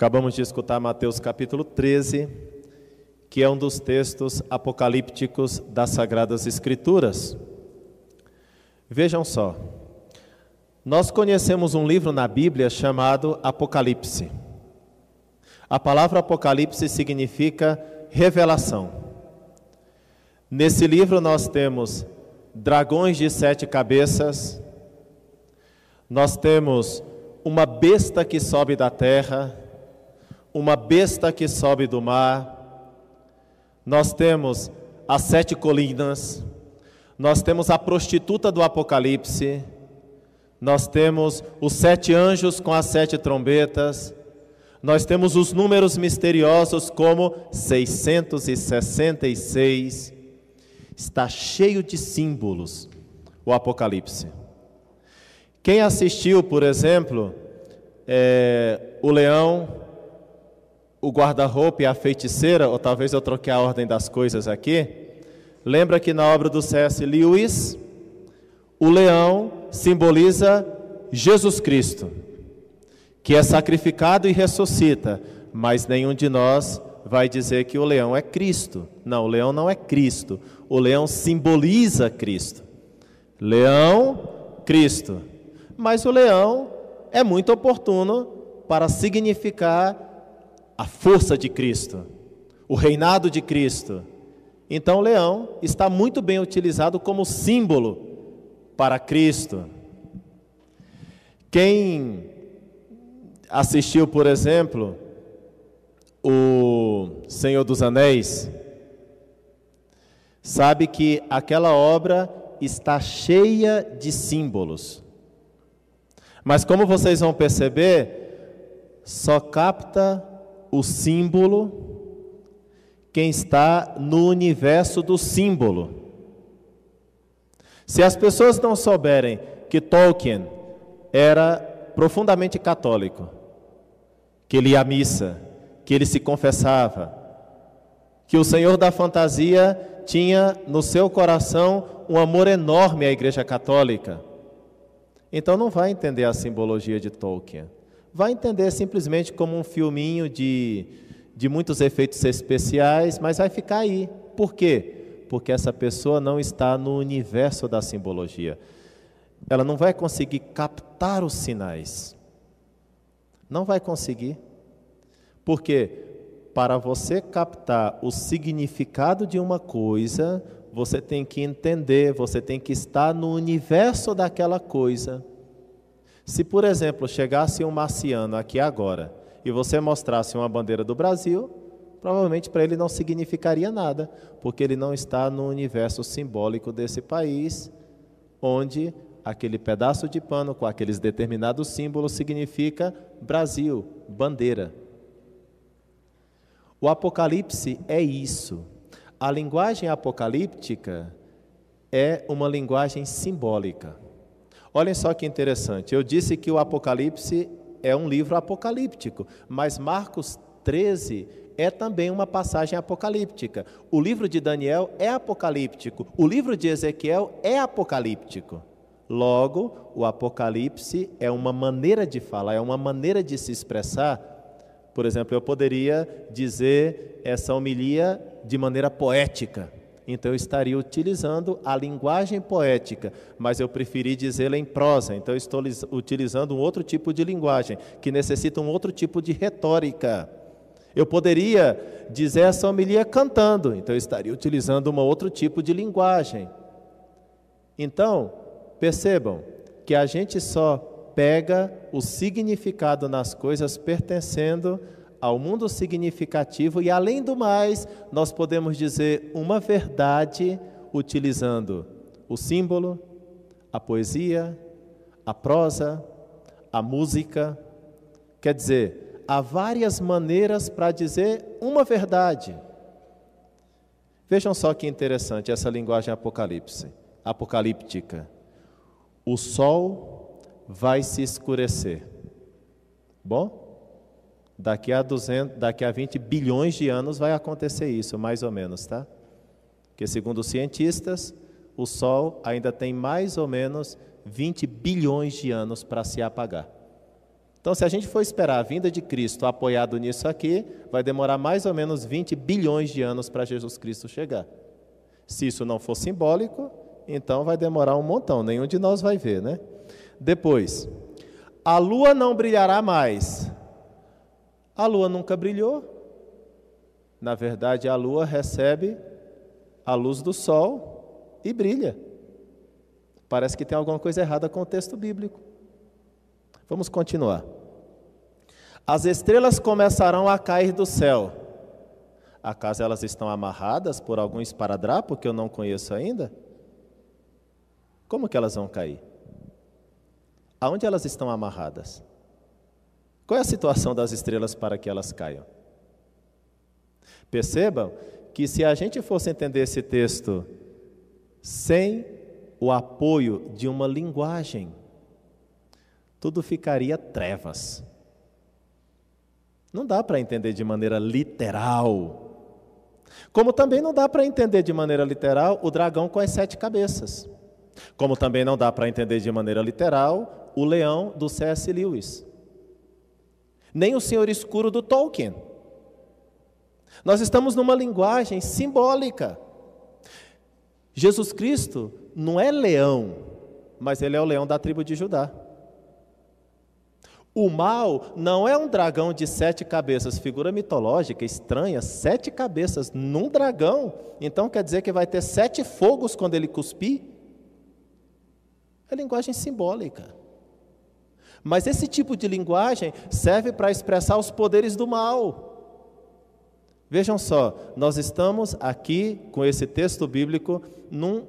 Acabamos de escutar Mateus capítulo 13, que é um dos textos apocalípticos das Sagradas Escrituras. Vejam só, nós conhecemos um livro na Bíblia chamado Apocalipse. A palavra Apocalipse significa revelação. Nesse livro nós temos dragões de sete cabeças, nós temos uma besta que sobe da terra, uma besta que sobe do mar, nós temos as sete colinas, nós temos a prostituta do Apocalipse, nós temos os sete anjos com as sete trombetas, nós temos os números misteriosos como 666, está cheio de símbolos o Apocalipse. Quem assistiu, por exemplo, é, o leão o guarda-roupa e a feiticeira, ou talvez eu troquei a ordem das coisas aqui. Lembra que na obra do C.S. Lewis, o leão simboliza Jesus Cristo, que é sacrificado e ressuscita, mas nenhum de nós vai dizer que o leão é Cristo. Não, o leão não é Cristo. O leão simboliza Cristo. Leão, Cristo. Mas o leão é muito oportuno para significar a força de Cristo, o reinado de Cristo. Então, o leão está muito bem utilizado como símbolo para Cristo. Quem assistiu, por exemplo, o Senhor dos Anéis, sabe que aquela obra está cheia de símbolos. Mas como vocês vão perceber, só capta o símbolo, quem está no universo do símbolo. Se as pessoas não souberem que Tolkien era profundamente católico, que ele ia à missa, que ele se confessava, que o Senhor da fantasia tinha no seu coração um amor enorme à Igreja Católica, então não vai entender a simbologia de Tolkien vai entender simplesmente como um filminho de, de muitos efeitos especiais, mas vai ficar aí. Por quê? Porque essa pessoa não está no universo da simbologia. Ela não vai conseguir captar os sinais. Não vai conseguir. Porque para você captar o significado de uma coisa, você tem que entender, você tem que estar no universo daquela coisa. Se, por exemplo, chegasse um marciano aqui agora e você mostrasse uma bandeira do Brasil, provavelmente para ele não significaria nada, porque ele não está no universo simbólico desse país, onde aquele pedaço de pano com aqueles determinados símbolos significa Brasil, bandeira. O Apocalipse é isso. A linguagem apocalíptica é uma linguagem simbólica. Olhem só que interessante. Eu disse que o Apocalipse é um livro apocalíptico, mas Marcos 13 é também uma passagem apocalíptica. O livro de Daniel é apocalíptico, o livro de Ezequiel é apocalíptico. Logo, o Apocalipse é uma maneira de falar, é uma maneira de se expressar. Por exemplo, eu poderia dizer essa homilia de maneira poética. Então eu estaria utilizando a linguagem poética, mas eu preferi dizê-la em prosa, então eu estou utilizando um outro tipo de linguagem, que necessita um outro tipo de retórica. Eu poderia dizer essa homilia cantando, então eu estaria utilizando um outro tipo de linguagem. Então, percebam que a gente só pega o significado nas coisas pertencendo ao mundo significativo e, além do mais, nós podemos dizer uma verdade utilizando o símbolo, a poesia, a prosa, a música. Quer dizer, há várias maneiras para dizer uma verdade. Vejam só que interessante essa linguagem apocalipse, apocalíptica. O sol vai se escurecer. Bom? Daqui a, 200, daqui a 20 bilhões de anos vai acontecer isso, mais ou menos, tá? Porque, segundo os cientistas, o Sol ainda tem mais ou menos 20 bilhões de anos para se apagar. Então, se a gente for esperar a vinda de Cristo apoiado nisso aqui, vai demorar mais ou menos 20 bilhões de anos para Jesus Cristo chegar. Se isso não for simbólico, então vai demorar um montão, nenhum de nós vai ver, né? Depois, a lua não brilhará mais. A lua nunca brilhou. Na verdade, a lua recebe a luz do sol e brilha. Parece que tem alguma coisa errada com o texto bíblico. Vamos continuar. As estrelas começarão a cair do céu. Acaso elas estão amarradas por algum esparadrapo que eu não conheço ainda? Como que elas vão cair? Aonde elas estão amarradas? Qual é a situação das estrelas para que elas caiam? Percebam que se a gente fosse entender esse texto sem o apoio de uma linguagem tudo ficaria trevas. Não dá para entender de maneira literal. Como também não dá para entender de maneira literal o dragão com as sete cabeças. Como também não dá para entender de maneira literal o leão do C.S. Lewis. Nem o senhor escuro do Tolkien. Nós estamos numa linguagem simbólica. Jesus Cristo não é leão, mas ele é o leão da tribo de Judá. O mal não é um dragão de sete cabeças, figura mitológica, estranha, sete cabeças num dragão. Então quer dizer que vai ter sete fogos quando ele cuspir? É linguagem simbólica. Mas esse tipo de linguagem serve para expressar os poderes do mal. Vejam só, nós estamos aqui com esse texto bíblico num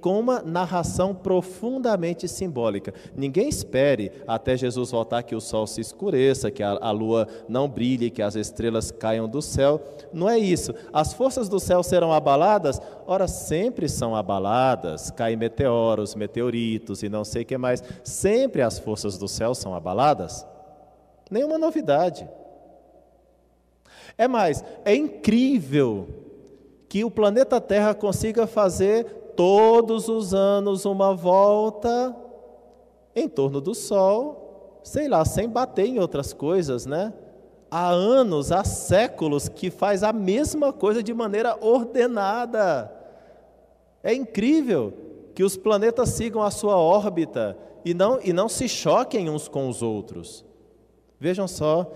com uma narração profundamente simbólica. Ninguém espere até Jesus voltar que o sol se escureça, que a, a, lua não brilhe, que as estrelas caiam do céu. Não é isso. As forças do céu serão abaladas? Ora, sempre são abaladas. Caem meteoros, meteoritos e não sei o que mais. Sempre as forças do céu são abaladas. Nenhuma novidade. É mais, é incrível que o planeta Terra consiga fazer todos os anos uma volta em torno do Sol, sei lá, sem bater em outras coisas, né? Há anos, há séculos que faz a mesma coisa de maneira ordenada. É incrível que os planetas sigam a sua órbita e não, e não se choquem uns com os outros. Vejam só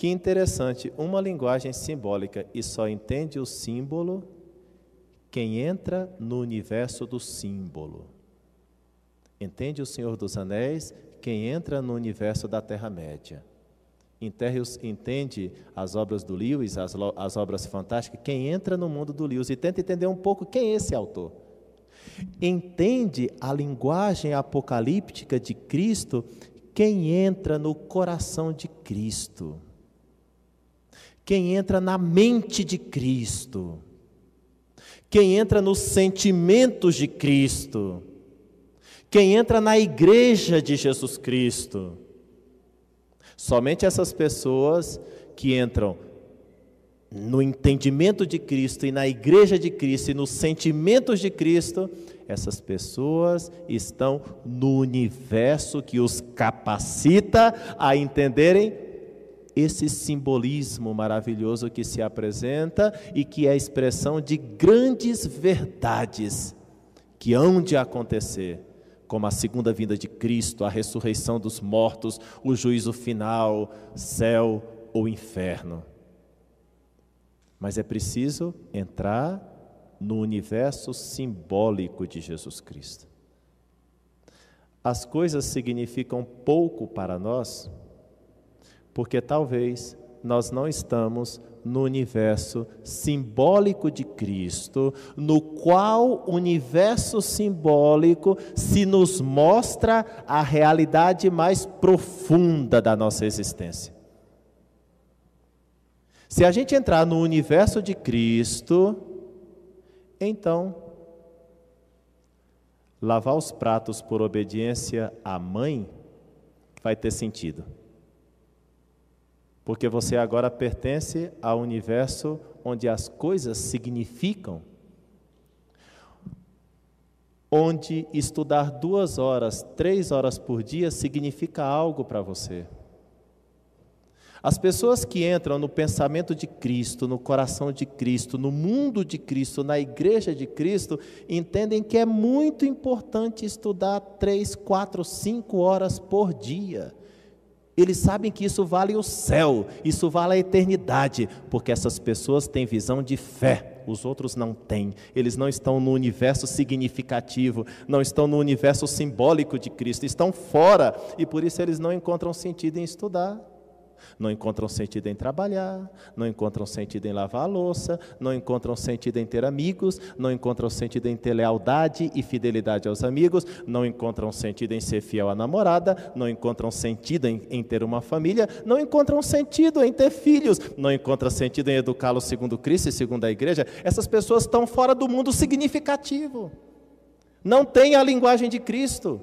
que interessante, uma linguagem simbólica e só entende o símbolo quem entra no universo do símbolo. Entende o Senhor dos Anéis? Quem entra no universo da Terra-média. Entende as obras do Lewis, as, as obras fantásticas? Quem entra no mundo do Lewis e tenta entender um pouco quem é esse autor. Entende a linguagem apocalíptica de Cristo? Quem entra no coração de Cristo quem entra na mente de Cristo, quem entra nos sentimentos de Cristo, quem entra na igreja de Jesus Cristo. Somente essas pessoas que entram no entendimento de Cristo e na igreja de Cristo e nos sentimentos de Cristo, essas pessoas estão no universo que os capacita a entenderem esse simbolismo maravilhoso que se apresenta e que é a expressão de grandes verdades que hão de acontecer, como a segunda vinda de Cristo, a ressurreição dos mortos, o juízo final, céu ou inferno. Mas é preciso entrar no universo simbólico de Jesus Cristo. As coisas significam pouco para nós porque talvez nós não estamos no universo simbólico de Cristo, no qual universo simbólico se nos mostra a realidade mais profunda da nossa existência. Se a gente entrar no universo de Cristo, então lavar os pratos por obediência à mãe vai ter sentido porque você agora pertence ao universo onde as coisas significam. onde estudar duas horas, três horas por dia significa algo para você. As pessoas que entram no pensamento de Cristo, no coração de Cristo, no mundo de Cristo, na igreja de Cristo, entendem que é muito importante estudar três, quatro, cinco horas por dia. Eles sabem que isso vale o céu, isso vale a eternidade, porque essas pessoas têm visão de fé, os outros não têm. Eles não estão no universo significativo, não estão no universo simbólico de Cristo, estão fora e por isso eles não encontram sentido em estudar não encontram sentido em trabalhar, não encontram sentido em lavar a louça, não encontram sentido em ter amigos, não encontram sentido em ter lealdade e fidelidade aos amigos, não encontram sentido em ser fiel à namorada, não encontram sentido em, em ter uma família, não encontram sentido em ter filhos, não encontram sentido em educá-los segundo Cristo e segundo a igreja. Essas pessoas estão fora do mundo significativo. Não têm a linguagem de Cristo.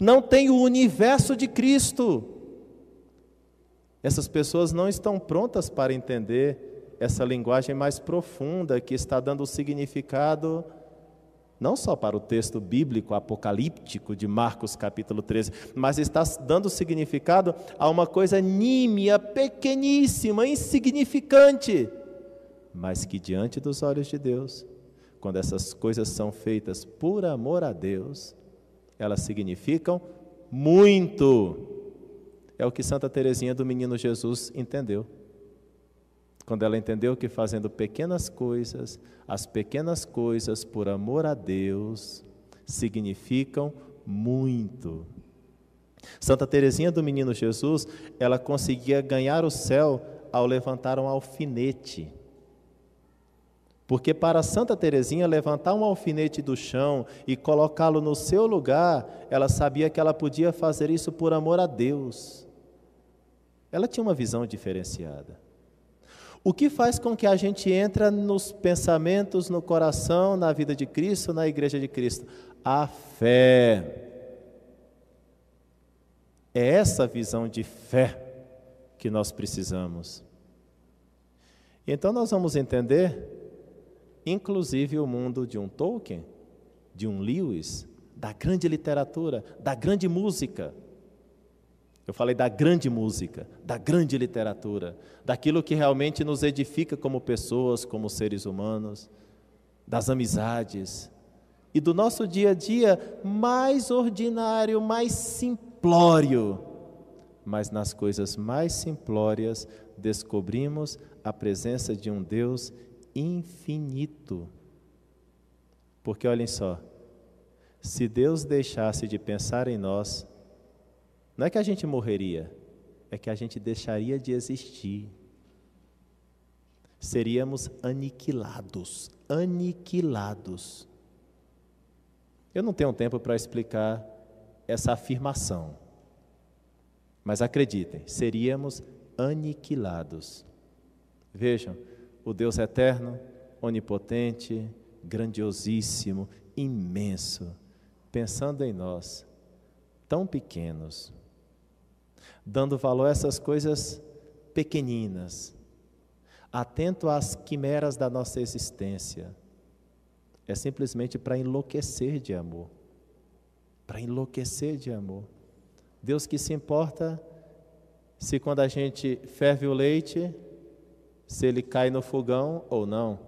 Não tem o universo de Cristo. Essas pessoas não estão prontas para entender essa linguagem mais profunda que está dando significado não só para o texto bíblico apocalíptico de Marcos capítulo 13, mas está dando significado a uma coisa nímia, pequeníssima, insignificante, mas que diante dos olhos de Deus, quando essas coisas são feitas por amor a Deus, elas significam muito. É o que Santa Teresinha do Menino Jesus entendeu. Quando ela entendeu que fazendo pequenas coisas, as pequenas coisas por amor a Deus significam muito. Santa Teresinha do Menino Jesus, ela conseguia ganhar o céu ao levantar um alfinete. Porque para Santa Teresinha levantar um alfinete do chão e colocá-lo no seu lugar, ela sabia que ela podia fazer isso por amor a Deus. Ela tinha uma visão diferenciada. O que faz com que a gente entra nos pensamentos, no coração, na vida de Cristo, na igreja de Cristo? A fé. É essa visão de fé que nós precisamos. Então nós vamos entender, inclusive, o mundo de um Tolkien, de um Lewis, da grande literatura, da grande música. Eu falei da grande música, da grande literatura, daquilo que realmente nos edifica como pessoas, como seres humanos, das amizades e do nosso dia a dia mais ordinário, mais simplório. Mas nas coisas mais simplórias descobrimos a presença de um Deus infinito. Porque olhem só, se Deus deixasse de pensar em nós, não é que a gente morreria, é que a gente deixaria de existir. Seríamos aniquilados, aniquilados. Eu não tenho tempo para explicar essa afirmação, mas acreditem, seríamos aniquilados. Vejam, o Deus eterno, onipotente, grandiosíssimo, imenso, pensando em nós, tão pequenos, dando valor a essas coisas pequeninas, atento às quimeras da nossa existência, é simplesmente para enlouquecer de amor. Para enlouquecer de amor. Deus que se importa se quando a gente ferve o leite, se ele cai no fogão ou não.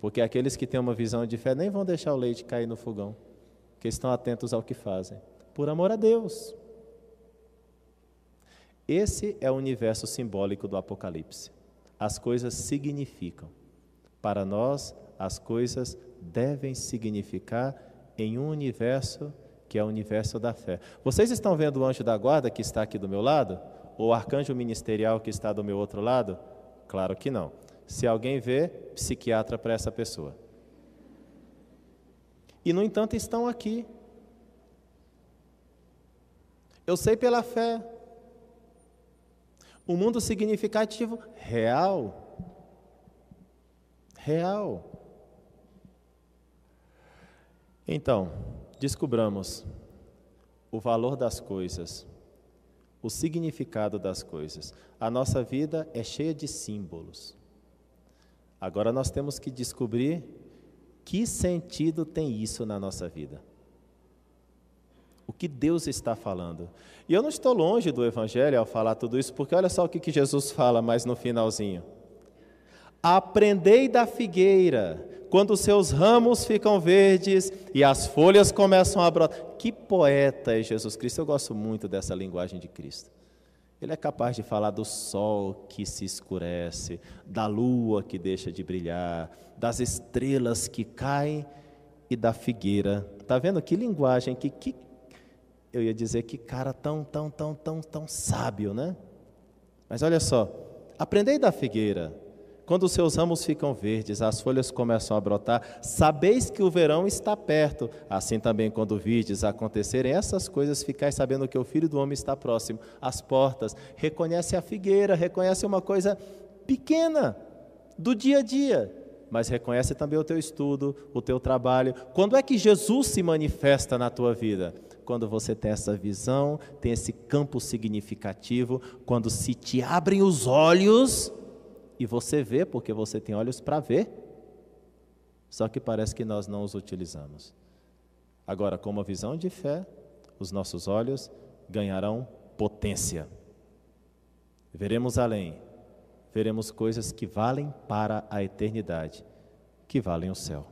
Porque aqueles que têm uma visão de fé nem vão deixar o leite cair no fogão, porque estão atentos ao que fazem. Por amor a Deus. Esse é o universo simbólico do Apocalipse. As coisas significam. Para nós, as coisas devem significar em um universo que é o universo da fé. Vocês estão vendo o anjo da guarda que está aqui do meu lado? Ou o arcanjo ministerial que está do meu outro lado? Claro que não. Se alguém vê, psiquiatra para essa pessoa. E, no entanto, estão aqui. Eu sei pela fé, um mundo significativo real. Real. Então, descobramos o valor das coisas, o significado das coisas. A nossa vida é cheia de símbolos. Agora nós temos que descobrir Que sentido tem isso na nossa vida? O que Deus está falando? E eu não estou longe do Evangelho ao falar tudo isso, porque olha só o que Jesus fala mais no finalzinho. Aprendei da figueira, quando seus ramos ficam verdes e as folhas começam a brotar. Que poeta é Jesus Cristo, eu gosto muito dessa linguagem de Cristo. Ele é capaz de falar do sol que se escurece, da lua que deixa de brilhar, das estrelas que caem e da figueira. Está vendo que linguagem, que, que eu ia dizer que cara tão, tão, tão, tão, tão sábio, né? Mas olha só, aprendei da figueira. Quando os seus ramos ficam verdes, as folhas começam a brotar, sabeis que o verão está perto. Assim também, quando vides acontecerem essas coisas, ficais sabendo que o Filho do Homem está próximo, às portas. Reconhece a figueira, reconhece uma coisa pequena, do dia a dia, mas reconhece também o teu estudo, o teu trabalho. Quando é que Jesus se manifesta na tua vida? Quando você tem essa visão, tem esse campo significativo, quando se te abrem os olhos e você vê, porque você tem olhos para ver, só que parece que nós não os utilizamos. Agora, com uma visão de fé, os nossos olhos ganharão potência. Veremos além, veremos coisas que valem para a eternidade, que valem o céu.